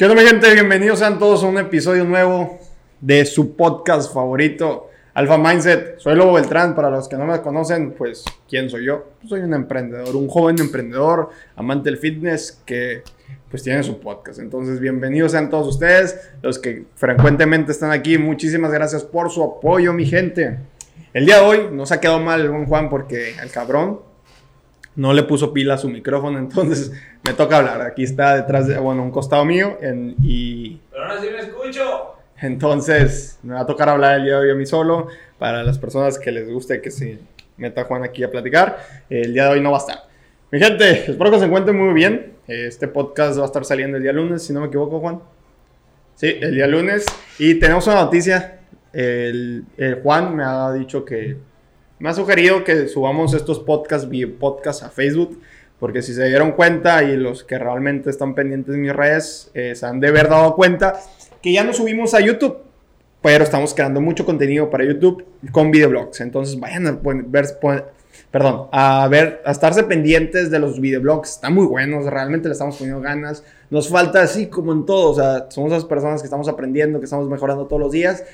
¿Qué onda mi gente? Bienvenidos sean todos a un episodio nuevo de su podcast favorito, Alpha Mindset. Soy Lobo Beltrán, para los que no me conocen, pues, ¿quién soy yo? Pues, soy un emprendedor, un joven emprendedor, amante del fitness que pues tiene su podcast. Entonces, bienvenidos sean todos ustedes, los que frecuentemente están aquí. Muchísimas gracias por su apoyo, mi gente. El día de hoy nos ha quedado mal el buen Juan porque el cabrón no le puso pila a su micrófono, entonces me toca hablar. Aquí está detrás de, bueno, un costado mío en, y... Pero ahora sí me escucho. Entonces me va a tocar hablar el día de hoy a mí solo. Para las personas que les guste que se meta Juan aquí a platicar, el día de hoy no va a estar. Mi gente, espero que se encuentren muy bien. Este podcast va a estar saliendo el día lunes, si no me equivoco, Juan. Sí, el día lunes. Y tenemos una noticia. El, el Juan me ha dicho que me ha sugerido que subamos estos podcasts, podcast a Facebook, porque si se dieron cuenta y los que realmente están pendientes de mis redes eh, se han de haber dado cuenta que ya no subimos a YouTube, pero estamos creando mucho contenido para YouTube con videoblogs. Entonces vayan a ver, perdón, a ver, a estarse pendientes de los videoblogs. Están muy buenos, realmente le estamos poniendo ganas. Nos falta así como en todo, o sea, somos esas personas que estamos aprendiendo, que estamos mejorando todos los días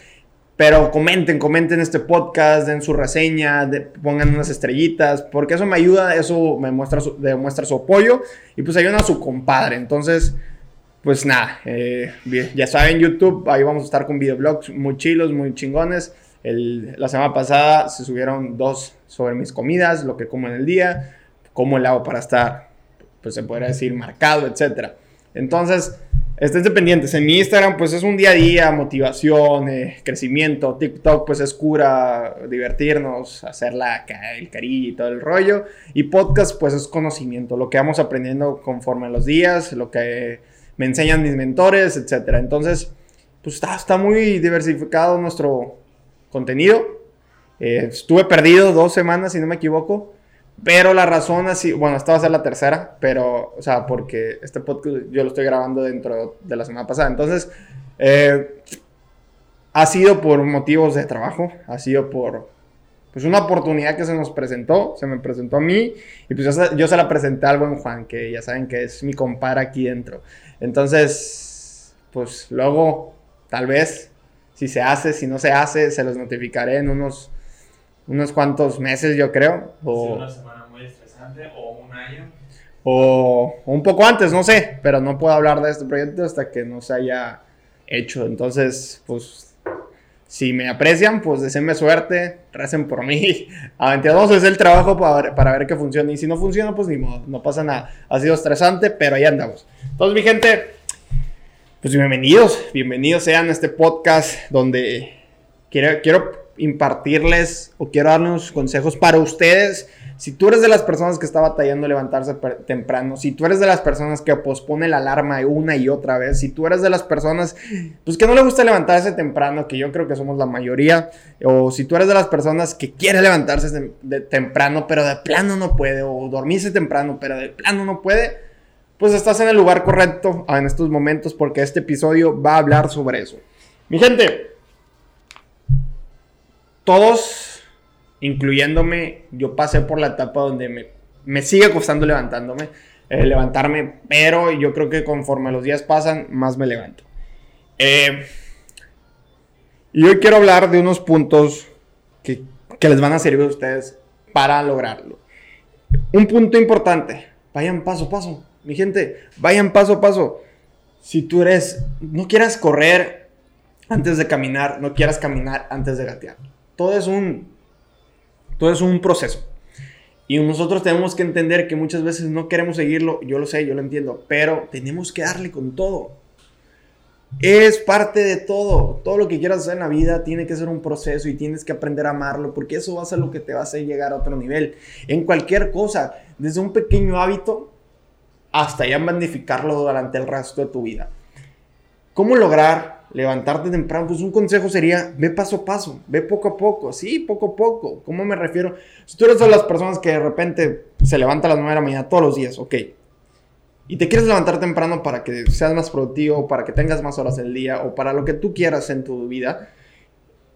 pero comenten, comenten este podcast, den su reseña, pongan unas estrellitas, porque eso me ayuda, eso me muestra su, demuestra su apoyo y pues ayuda a su compadre. Entonces, pues nada, eh, ya saben, YouTube, ahí vamos a estar con videoblogs muy chilos, muy chingones. la semana pasada se subieron dos sobre mis comidas, lo que como en el día, cómo el hago para estar, pues se podría decir, marcado, etc. Entonces, Estén pendientes. En mi Instagram, pues es un día a día, motivación, eh, crecimiento. TikTok, pues es cura, divertirnos, hacer la, el cariño y todo el rollo. Y podcast, pues es conocimiento, lo que vamos aprendiendo conforme a los días, lo que me enseñan mis mentores, etc. Entonces, pues está, está muy diversificado nuestro contenido. Eh, estuve perdido dos semanas, si no me equivoco. Pero la razón así, bueno, esta va a ser la tercera, pero, o sea, porque este podcast yo lo estoy grabando dentro de la semana pasada. Entonces, eh, ha sido por motivos de trabajo, ha sido por, pues, una oportunidad que se nos presentó, se me presentó a mí, y pues yo, se la presenté al buen Juan, que ya saben que es mi compara aquí dentro. Entonces, pues luego, tal vez, si se hace, si no se hace, se los notificaré en unos unos cuantos meses, yo creo. O una semana muy estresante o un año. O, un poco antes, no sé, pero no puedo hablar de este proyecto hasta que no se haya hecho. Entonces, pues, si me aprecian, pues deseenme suerte, recen por mí. Aventados es el trabajo para, para ver que funcione. Y si no funciona, pues ni modo, no pasa nada. Ha sido estresante, pero ahí andamos. Entonces, mi gente, pues bienvenidos, bienvenidos sean a este podcast donde quiero, quiero impartirles o quiero darles consejos para ustedes. Si tú eres de las personas que está batallando levantarse temprano, si tú eres de las personas que pospone la alarma una y otra vez, si tú eres de las personas pues que no le gusta levantarse temprano, que yo creo que somos la mayoría, o si tú eres de las personas que quiere levantarse de, temprano, pero de plano no puede, o dormirse temprano, pero de plano no puede, pues estás en el lugar correcto en estos momentos porque este episodio va a hablar sobre eso. Mi gente, todos, incluyéndome, yo pasé por la etapa donde me, sigue costando levantándome, eh, levantarme, pero yo creo que conforme los días pasan, más me levanto. Eh, y hoy quiero hablar de unos puntos que, que les van a servir a ustedes para lograrlo. Un punto importante, vayan paso a paso, mi gente, vayan paso a paso. Si tú eres, no quieras correr antes de caminar, no quieras caminar antes de gatear todo es un, todo es un proceso. Y nosotros tenemos que entender que muchas veces no queremos seguirlo, yo lo sé, yo lo entiendo, pero tenemos que darle con todo. Es parte de todo. Todo lo que quieras hacer en la vida tiene que ser un proceso y tienes que aprender a amarlo porque eso va a ser lo que te va a hacer llegar a otro nivel. En cualquier cosa, desde un pequeño hábito hasta ya magnificarlo durante el resto de tu vida. ¿Cómo lograr levantarte temprano, pues un consejo sería, ve paso a paso, ve poco a poco, sí, poco a poco. ¿Cómo me refiero? Si tú eres de las personas que de repente se levanta a las 9 de la mañana todos los días, ok. Y te quieres levantar temprano para que seas más productivo, para que tengas más horas el día o para lo que tú quieras en tu vida,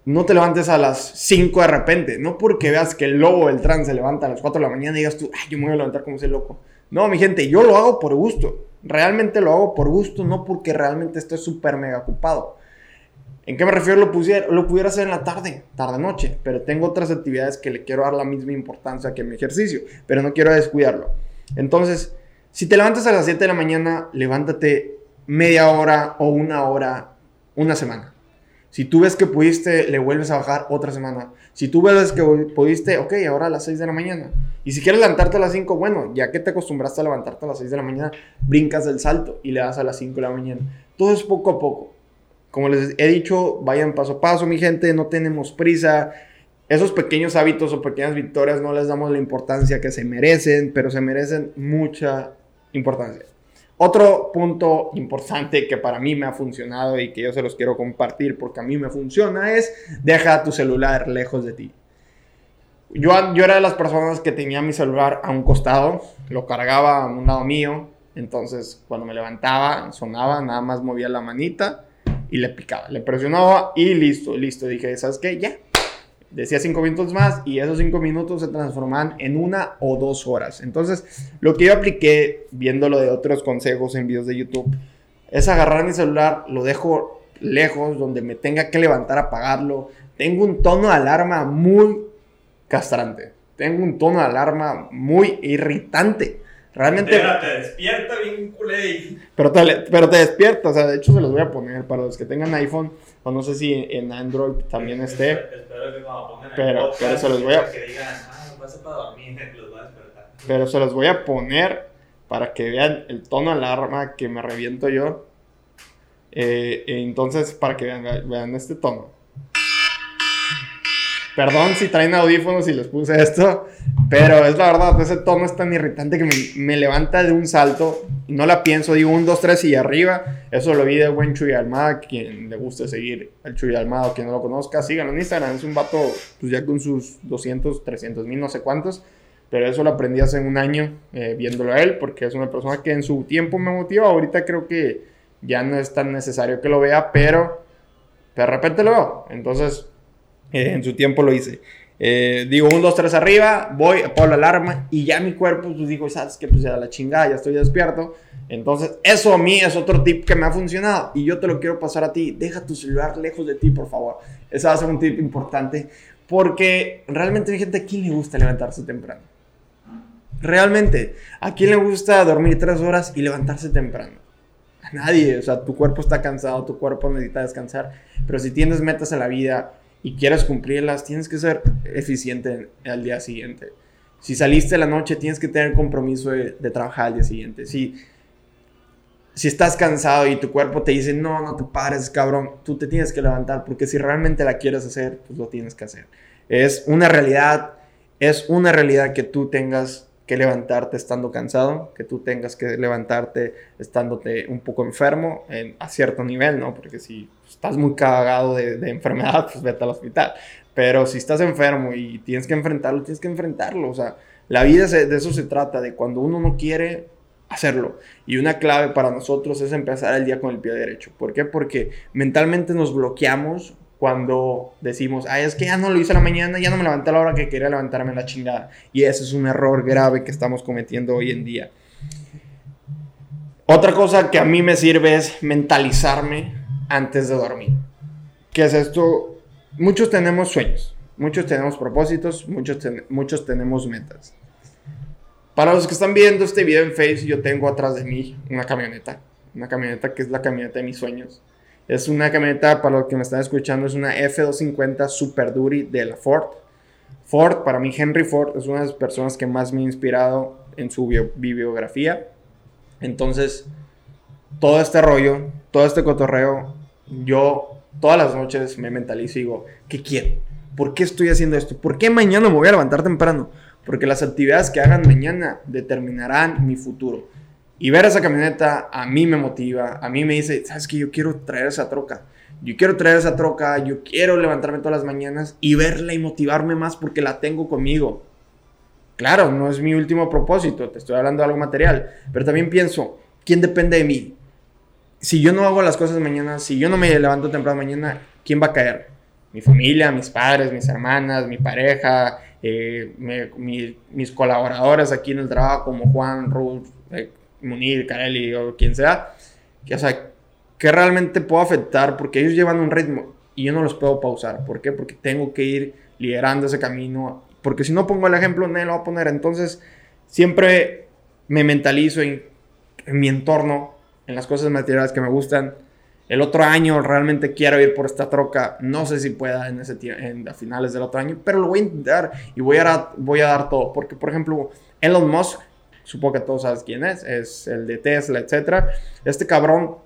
no te levantes a las 5 de repente. No porque veas que el lobo del trans se levanta a las 4 de la mañana y digas tú, ay, yo me voy a levantar como ese loco. No, mi gente, yo lo hago por gusto. Realmente lo hago por gusto, no porque realmente estoy súper mega ocupado. ¿En qué me refiero? Lo, pusiera, lo pudiera hacer en la tarde, tarde-noche, pero tengo otras actividades que le quiero dar la misma importancia que mi ejercicio, pero no quiero descuidarlo. Entonces, si te levantas a las 7 de la mañana, levántate media hora o una hora, una semana. Si tú ves que pudiste, le vuelves a bajar otra semana. Si tú ves que pudiste, ok, ahora a las 6 de la mañana. Y si quieres levantarte a las 5, bueno, ya que te acostumbraste a levantarte a las 6 de la mañana, brincas del salto y le das a las 5 de la mañana. Todo es poco a poco. Como les he dicho, vayan paso a paso, mi gente, no tenemos prisa. Esos pequeños hábitos o pequeñas victorias no les damos la importancia que se merecen, pero se merecen mucha importancia. Otro punto importante que para mí me ha funcionado y que yo se los quiero compartir porque a mí me funciona es deja tu celular lejos de ti. Yo, era de las personas que tenía mi celular a un costado, lo cargaba a un lado mío, entonces cuando me levantaba sonaba, nada más movía la manita y le picaba, le presionaba y listo, listo. Dije, ¿sabes qué? Ya, decía cinco minutos más y esos cinco minutos se transforman en una o dos horas. Entonces, lo que yo apliqué viéndolo de otros consejos en videos de YouTube es agarrar mi celular, lo dejo lejos, donde me tenga que levantar a apagarlo. Tengo un tono de alarma muy castrante. Tengo un tono de alarma muy irritante. Realmente. te despierta bien culé. Pero te, pero te despierta, o sea, de hecho se los voy a poner para los que tengan iPhone, o no sé si en Android también esté. Espero que cuando pongan pero, pero se los voy a. Que digan, ah, para dormir, los voy a despertar. Pero se los voy a poner para que vean el tono alarma que me reviento yo. Eh, entonces, para que vean, vean este tono. Perdón si traen audífonos y les puse esto, pero es la verdad, ese tono es tan irritante que me, levanta de un salto. No la pienso, digo un, dos, tres y arriba. Eso lo vi de buen Chuy Almada. Quien le guste seguir al Chuy Almada quien no lo conozca, síganlo en Instagram. Es un vato, pues ya con sus 200, 300 mil, no sé cuántos. Pero eso lo aprendí hace un año eh, viéndolo a él, porque es una persona que en su tiempo me motiva. Ahorita creo que ya no es tan necesario que lo vea, pero de repente lo veo. Entonces, eh, en su tiempo lo hice. Eh, digo, un, dos, tres arriba, voy, apago la alarma y ya mi cuerpo, pues digo, ¿sabes qué? Pues ya la chingada, ya estoy despierto. Entonces, eso a mí es otro tip que me ha funcionado y yo te lo quiero pasar a ti. Deja tu celular lejos de ti, por favor. Ese va a ser un tip importante porque realmente, mi gente, ¿a quién le gusta levantarse temprano? Realmente, ¿a quién le gusta dormir tres horas y levantarse temprano? A nadie, o sea, tu cuerpo está cansado, tu cuerpo necesita descansar, pero si tienes metas en la vida, y quieres cumplirlas, tienes que ser eficiente al día siguiente. Si saliste la noche, tienes que tener compromiso de, trabajar al día siguiente. Si, si estás cansado y tu cuerpo te dice, no, no te pares, cabrón, tú te tienes que levantar porque si realmente la quieres hacer, pues lo tienes que hacer. Es una realidad, es una realidad que tú tengas que levantarte estando cansado, que tú tengas que levantarte estándote un poco enfermo a cierto nivel, ¿no? Porque si estás muy cagado de, enfermedad, pues vete al hospital. Pero si estás enfermo y tienes que enfrentarlo, tienes que enfrentarlo. O sea, la vida de eso se trata, de cuando uno no quiere hacerlo. Y una clave para nosotros es empezar el día con el pie derecho. ¿Por qué? Porque mentalmente nos bloqueamos cuando decimos, ay, es que ya no lo hice a la mañana, ya no me levanté a la hora que quería levantarme la chingada. Y ese es un error grave que estamos cometiendo hoy en día. Otra cosa que a mí me sirve es mentalizarme antes de dormir. ¿Qué es esto? Muchos tenemos sueños, muchos tenemos propósitos, muchos, muchos tenemos metas. Para los que están viendo este video en Facebook, yo tengo atrás de mí una camioneta. Una camioneta que es la camioneta de mis sueños. Es una camioneta, para los que me están escuchando, es una F250 Super Duty de la Ford. Ford, para mí Henry Ford es una de las personas que más me ha inspirado en su bibliografía. Entonces, todo este rollo, todo este cotorreo, yo todas las noches me mentalizo y digo, ¿qué quiero? ¿Por qué estoy haciendo esto? ¿Por qué mañana me voy a levantar temprano? Porque las actividades que hagan mañana determinarán mi futuro. Y ver esa camioneta a mí me motiva, a mí me dice, ¿sabes qué? Yo quiero traer esa troca. Yo quiero traer esa troca, yo quiero levantarme todas las mañanas y verla y motivarme más porque la tengo conmigo. Claro, no es mi último propósito, te estoy hablando de algo material, pero también pienso, ¿quién depende de mí? Si yo no hago las cosas mañana, si yo no me levanto temprano mañana, ¿quién va a caer? Mi familia, mis padres, mis hermanas, mi pareja, eh, mis colaboradores aquí en el trabajo como Juan, Ruth, eh, Munir, Carelli o quien sea, que, o sea, que realmente puedo afectar porque ellos llevan un ritmo y yo no los puedo pausar. ¿Por qué? Porque tengo que ir liderando ese camino. Porque si no pongo el ejemplo, nadie lo va a poner. Entonces, siempre me mentalizo en, en mi entorno, en las cosas materiales que me gustan. El otro año realmente quiero ir por esta troca. No sé si pueda en ese en, a finales del otro año, pero lo voy a intentar y voy a, voy a dar todo. Porque, por ejemplo, Elon Musk, supongo que todos sabes quién es, es el de Tesla, etc. Este cabrón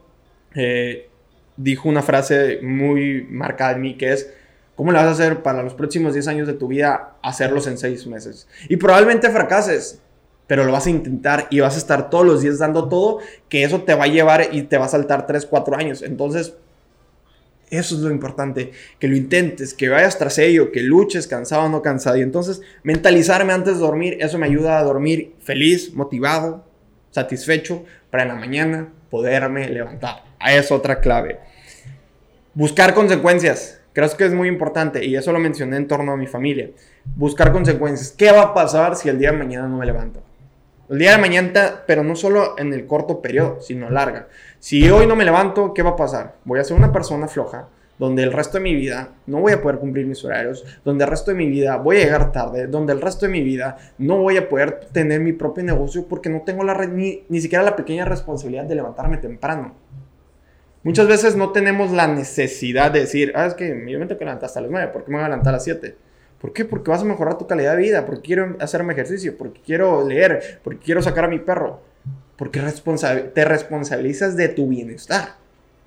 eh, dijo una frase muy marcada en mí que es, ¿cómo le vas a hacer para los próximos 10 años de tu vida hacerlos en 6 meses? Y probablemente fracases, pero lo vas a intentar y vas a estar todos los días dando todo, que eso te va a llevar y te va a saltar 3, 4 años. Entonces, eso es lo importante, que lo intentes, que vayas tras ello, que luches cansado o no cansado. Y entonces, mentalizarme antes de dormir, eso me ayuda a dormir feliz, motivado, satisfecho, para en la mañana poderme levantar. Es otra clave. Buscar consecuencias. Creo que es muy importante y eso lo mencioné en torno a mi familia. Buscar consecuencias. ¿Qué va a pasar si el día de mañana no me levanto? El día de mañana, pero no solo en el corto periodo, sino larga. Si hoy no me levanto, ¿qué va a pasar? Voy a ser una persona floja, donde el resto de mi vida no voy a poder cumplir mis horarios, donde el resto de mi vida voy a llegar tarde, donde el resto de mi vida no voy a poder tener mi propio negocio porque no tengo la ni, ni siquiera la pequeña responsabilidad de levantarme temprano. Muchas veces no tenemos la necesidad de decir, ah, es que yo me tengo que levantar hasta las 9, ¿por qué me voy a levantar a las 7? ¿Por qué? Porque vas a mejorar tu calidad de vida, porque quiero hacerme ejercicio, porque quiero leer, porque quiero sacar a mi perro, porque te responsabilizas de tu bienestar.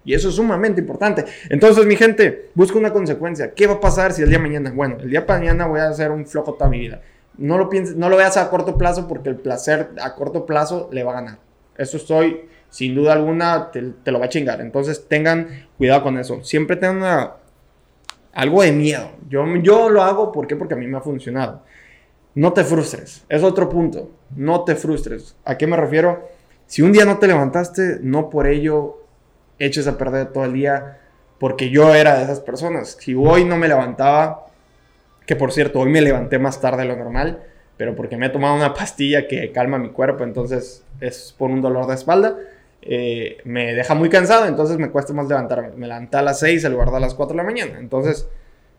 Y eso es sumamente importante. Entonces, mi gente, busca una consecuencia. ¿Qué va a pasar si el día de mañana? Bueno, el día de mañana voy a hacer un flojo toda mi vida. No lo pienses, no lo veas a corto plazo porque el placer a corto plazo le va a ganar. Eso estoy sin duda alguna te, lo va a chingar. Entonces tengan cuidado con eso. Siempre tengan algo de miedo. Yo, yo lo hago ¿por porque a mí me ha funcionado. No te frustres. Es otro punto. No te frustres. ¿A qué me refiero? Si un día no te levantaste, no por ello eches a perder todo el día. Porque yo era de esas personas. Si hoy no me levantaba, que por cierto, hoy me levanté más tarde de lo normal, pero porque me he tomado una pastilla que calma mi cuerpo, entonces es por un dolor de espalda eh, me deja muy cansado, entonces me cuesta más levantarme. Me levanté a las 6 en lugar de a las 4 de la mañana. Entonces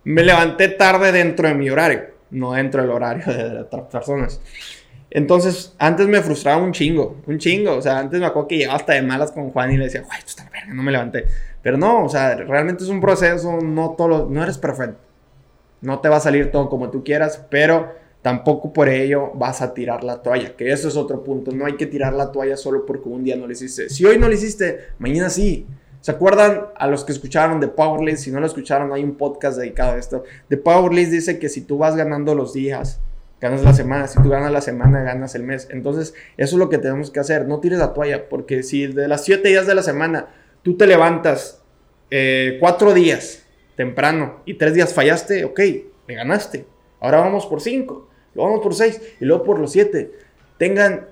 me levanté tarde dentro de mi horario, no dentro del horario de otras personas. Entonces, antes me frustraba un chingo, un chingo. O sea, antes me acuerdo que llegaba hasta de malas con Juan y le decía, guay, tú estás verga, no me levanté. Pero no, o sea, realmente es un proceso, no, todo no eres perfecto. No te va a salir todo como tú quieras, pero tampoco por ello vas a tirar la toalla, que eso es otro punto, no hay que tirar la toalla solo porque un día no lo hiciste. Si hoy no lo hiciste, mañana sí. ¿Se acuerdan a los que escucharon de Powerlist? Si no lo escucharon, hay un podcast dedicado a esto. De Powerlist dice que si tú vas ganando los días, ganas la semana. Si tú ganas la semana, ganas el mes. Entonces, eso es lo que tenemos que hacer. No tires la toalla, porque si de las siete días de la semana tú te levantas eh, cuatro días temprano y tres días fallaste, ok, le ganaste. Ahora vamos por cinco vamos por 6 y luego por los 7. Tengan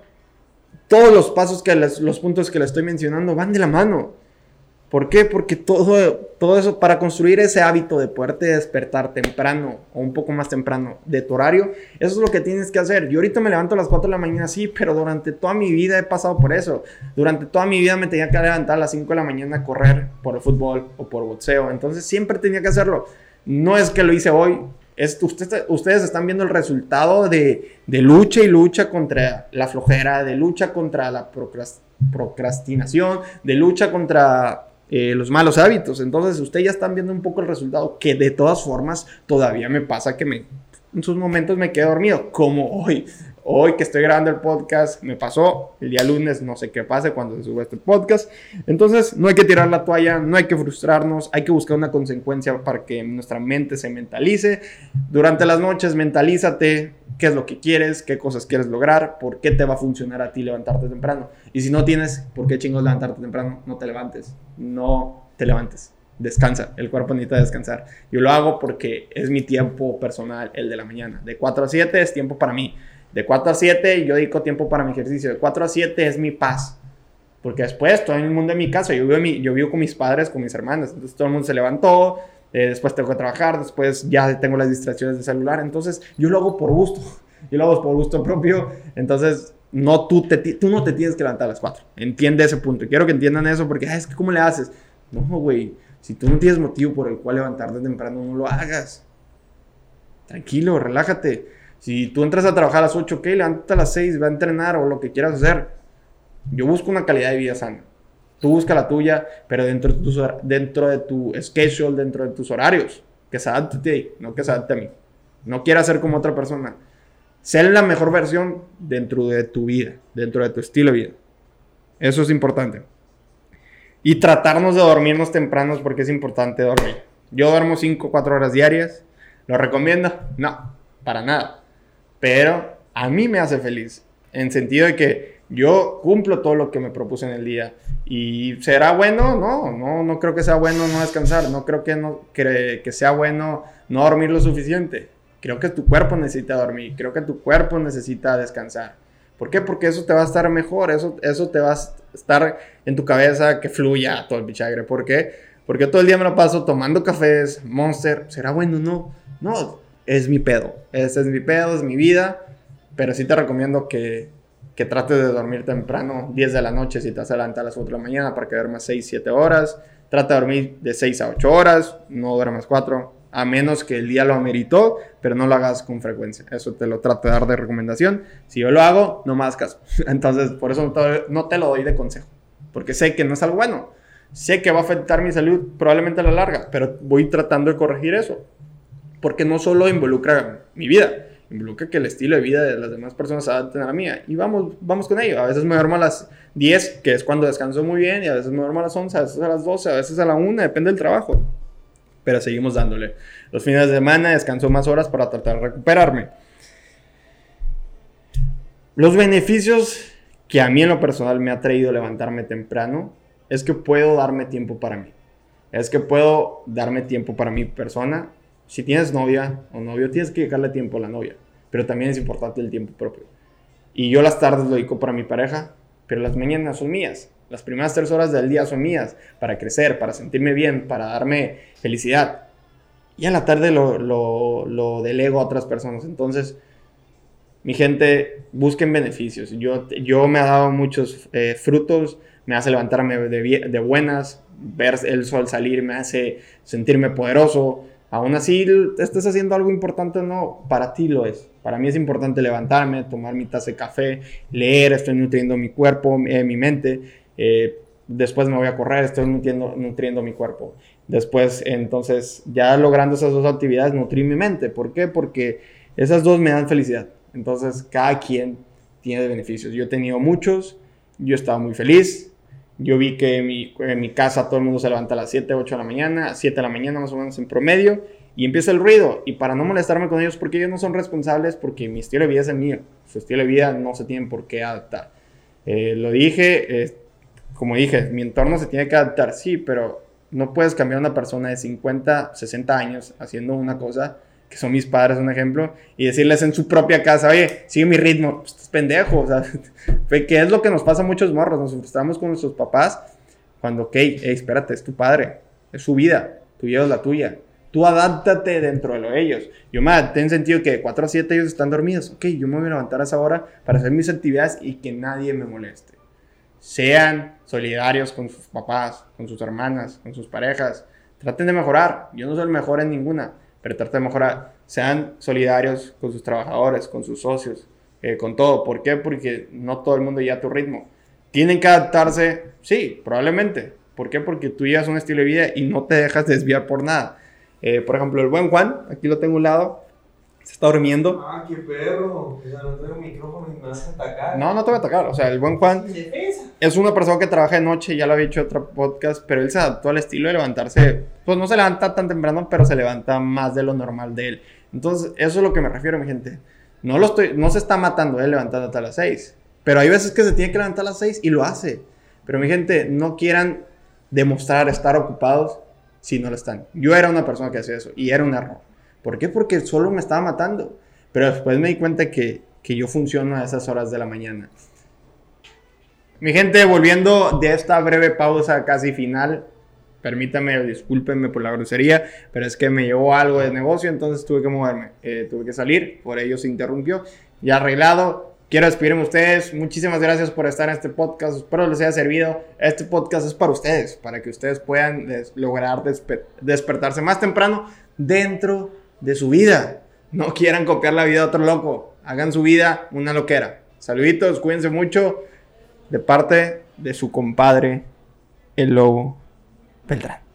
todos los pasos que los puntos que les estoy mencionando van de la mano. ¿Por qué? Porque todo, todo eso, para construir ese hábito de poderte despertar temprano o un poco más temprano de tu horario, eso es lo que tienes que hacer. Yo ahorita me levanto a las 4 de la mañana, sí, pero durante toda mi vida he pasado por eso. Durante toda mi vida me tenía que levantar a las 5 de la mañana a correr por el fútbol o por boxeo. Entonces siempre tenía que hacerlo. No es que lo hice hoy, ustedes están viendo el resultado de, lucha y lucha contra la flojera, de lucha contra la procrastinación, de lucha contra eh, los malos hábitos. Entonces, ustedes ya están viendo un poco el resultado que de todas formas todavía me pasa que me, en sus momentos me quedo dormido, como hoy. Hoy que estoy grabando el podcast, me pasó el día lunes, no sé qué pase cuando se sube este podcast. Entonces, no hay que tirar la toalla, no hay que frustrarnos, hay que buscar una consecuencia para que nuestra mente se mentalice. Durante las noches, mentalízate qué es lo que quieres, qué cosas quieres lograr, por qué te va a funcionar a ti levantarte temprano. Y si no tienes, ¿por qué chingos levantarte temprano? No te levantes, no te levantes descansa, el cuerpo necesita descansar. Yo lo hago porque es mi tiempo personal, el de la mañana. De 4 a 7 es tiempo para mí. De 4 a 7 yo dedico tiempo para mi ejercicio. De 4 a 7 es mi paz. Porque después todo el mundo en mi casa, yo vivo, yo vivo con mis padres, con mis hermanas. Entonces todo el mundo se levantó, eh, después tengo que trabajar, después ya tengo las distracciones de celular. Entonces yo lo hago por gusto. Yo lo hago por gusto propio. Entonces no tú, te, tú no te tienes que levantar a las 4. Entiende ese punto. Y quiero que entiendan eso porque, "Ay, es que ¿cómo le haces? No, güey. Si tú no tienes motivo por el cual levantarte temprano, no lo hagas. Tranquilo, relájate. Si tú entras a trabajar a las 8, ok, levántate a las 6, va a entrenar o lo que quieras hacer. Yo busco una calidad de vida sana. Tú busca la tuya, pero dentro de, tus dentro de tu schedule, dentro de tus horarios. Que se adapte a ti, no que se adapte a mí. No quieras ser como otra persona. Ser la mejor versión dentro de tu vida, dentro de tu estilo de vida. Eso es importante. Y tratarnos de dormirnos tempranos porque es importante dormir. Yo duermo 5 o 4 horas diarias. ¿Lo recomiendo? No, para nada. Pero a mí me hace feliz. En sentido de que yo cumplo todo lo que me propuse en el día. ¿Y será bueno? No, no, no creo que sea bueno no descansar. No creo que, no, que, que sea bueno no dormir lo suficiente. Creo que tu cuerpo necesita dormir. Creo que tu cuerpo necesita descansar. ¿Por qué? Porque eso te va a estar mejor. Eso, eso te va a estar en tu cabeza que fluya todo el bichagre. ¿Por qué? Porque todo el día me lo paso tomando cafés, Monster. ¿Será bueno? No. No, es mi pedo. Ese es mi pedo, es mi vida. Pero sí te recomiendo que, que trates de dormir temprano, 10 de la noche, si te vas a las 4 de la mañana para que duermas 6, 7 horas. Trata de dormir de 6 a 8 horas, no duermas 4, a menos que el día lo ameritó, pero no lo hagas con frecuencia. Eso te lo trato de dar de recomendación. Si yo lo hago, no hagas caso. Entonces, por eso no te lo doy de consejo, porque sé que no es algo bueno. Sé que va a afectar mi salud probablemente a la larga, pero voy tratando de corregir eso. Porque no solo involucra mi vida, involucra que el estilo de vida de las demás personas se adapten a la mía. Y vamos, vamos con ello. A veces me duermo a las 10, que es cuando descanso muy bien, y a veces me duermo a las 11, a veces a las 12, a veces a la 1, depende del trabajo. Pero seguimos dándole. Los fines de semana descanso más horas para tratar de recuperarme. Los beneficios que a mí en lo personal me ha traído levantarme temprano es que puedo darme tiempo para mí. Es que puedo darme tiempo para mi persona. Si tienes novia o novio, tienes que dedicarle tiempo a la novia. Pero también es importante el tiempo propio. Y yo las tardes lo dedico para mi pareja, pero las mañanas son mías. Las primeras tres horas del día son mías para crecer, para sentirme bien, para darme felicidad. Y a la tarde lo, lo, lo delego a otras personas. Entonces, mi gente, busquen beneficios. Yo, yo me ha dado muchos eh, frutos, me hace levantarme de, de buenas, ver el sol salir me hace sentirme poderoso. Aún así, estés haciendo algo importante o no, para ti lo es. Para mí es importante levantarme, tomar mi taza de café, leer, estoy nutriendo mi cuerpo, eh, mi mente. Eh, después me voy a correr, estoy nutriendo, nutriendo mi cuerpo. Después, entonces, ya logrando esas dos actividades, nutrí mi mente. ¿Por qué? Porque esas dos me dan felicidad. Entonces, cada quien tiene beneficios. Yo he tenido muchos, yo estaba muy feliz. Yo vi que en mi, casa todo el mundo se levanta a las 7, 8 de la mañana, 7 de la mañana más o menos en promedio, y empieza el ruido. Y para no molestarme con ellos, porque ellos no son responsables, porque mi estilo de vida es el mío. Su estilo de vida no se tiene por qué adaptar. Eh, lo dije, como dije, mi entorno se tiene que adaptar, sí, pero no puedes cambiar a una persona de 50, 60 años haciendo una cosa, que son mis padres, un ejemplo, y decirles en su propia casa, oye, sigue mi ritmo, pues estás pendejo, o sea, que es lo que nos pasa a muchos morros, nos frustramos con nuestros papás, cuando, ok, hey, espérate, es tu padre, es su vida, tú llevas la tuya, tú adáptate dentro de lo de ellos. Yo me adapté en sentido que de 4 a 7 ellos están dormidos, ok, yo me voy a levantar a esa hora para hacer mis actividades y que nadie me moleste. Sean solidarios con sus papás, con sus hermanas, con sus parejas. Traten de mejorar. Yo no soy el mejor en ninguna, pero traten de mejorar. Sean solidarios con sus trabajadores, con sus socios, eh, con todo. ¿Por qué? Porque no todo el mundo lleva a tu ritmo. ¿Tienen que adaptarse? Sí, probablemente. ¿Por qué? Porque tú llevas un estilo de vida y no te dejas desviar por nada. Eh, por ejemplo, el buen Juan, aquí lo tengo a un lado, se está durmiendo. Ah, qué perro. Ya no tengo micrófono y me vas a atacar. No, no te voy a atacar. O sea, el buen Juan es una persona que trabaja de noche, ya lo había dicho en otro podcast, pero él se adaptó al estilo de levantarse. Pues no se levanta tan temprano, pero se levanta más de lo normal de él. Entonces, eso es lo que me refiero, mi gente. No, lo estoy, no se está matando él levantándote a las 6. Pero hay veces que se tiene que levantar a las 6 y lo hace. Pero mi gente, no quieran demostrar estar ocupados si no lo están. Yo era una persona que hacía eso y era un error. ¿Por qué? Porque solo me estaba matando. Pero después me di cuenta que, que yo funciono a esas horas de la mañana. Mi gente, volviendo de esta breve pausa casi final, permítame, discúlpenme por la grosería, pero es que me llevó algo de negocio, entonces tuve que moverme, eh, tuve que salir, por ello se interrumpió. Ya arreglado, quiero despedirme de ustedes. Muchísimas gracias por estar en este podcast. Espero les haya servido. Este podcast es para ustedes, para que ustedes puedan des- lograr despe- despertarse más temprano dentro de su vida. No quieran copiar la vida de otro loco. Hagan su vida una loquera. Saluditos, cuídense mucho. De parte de su compadre, el lobo Beltrán.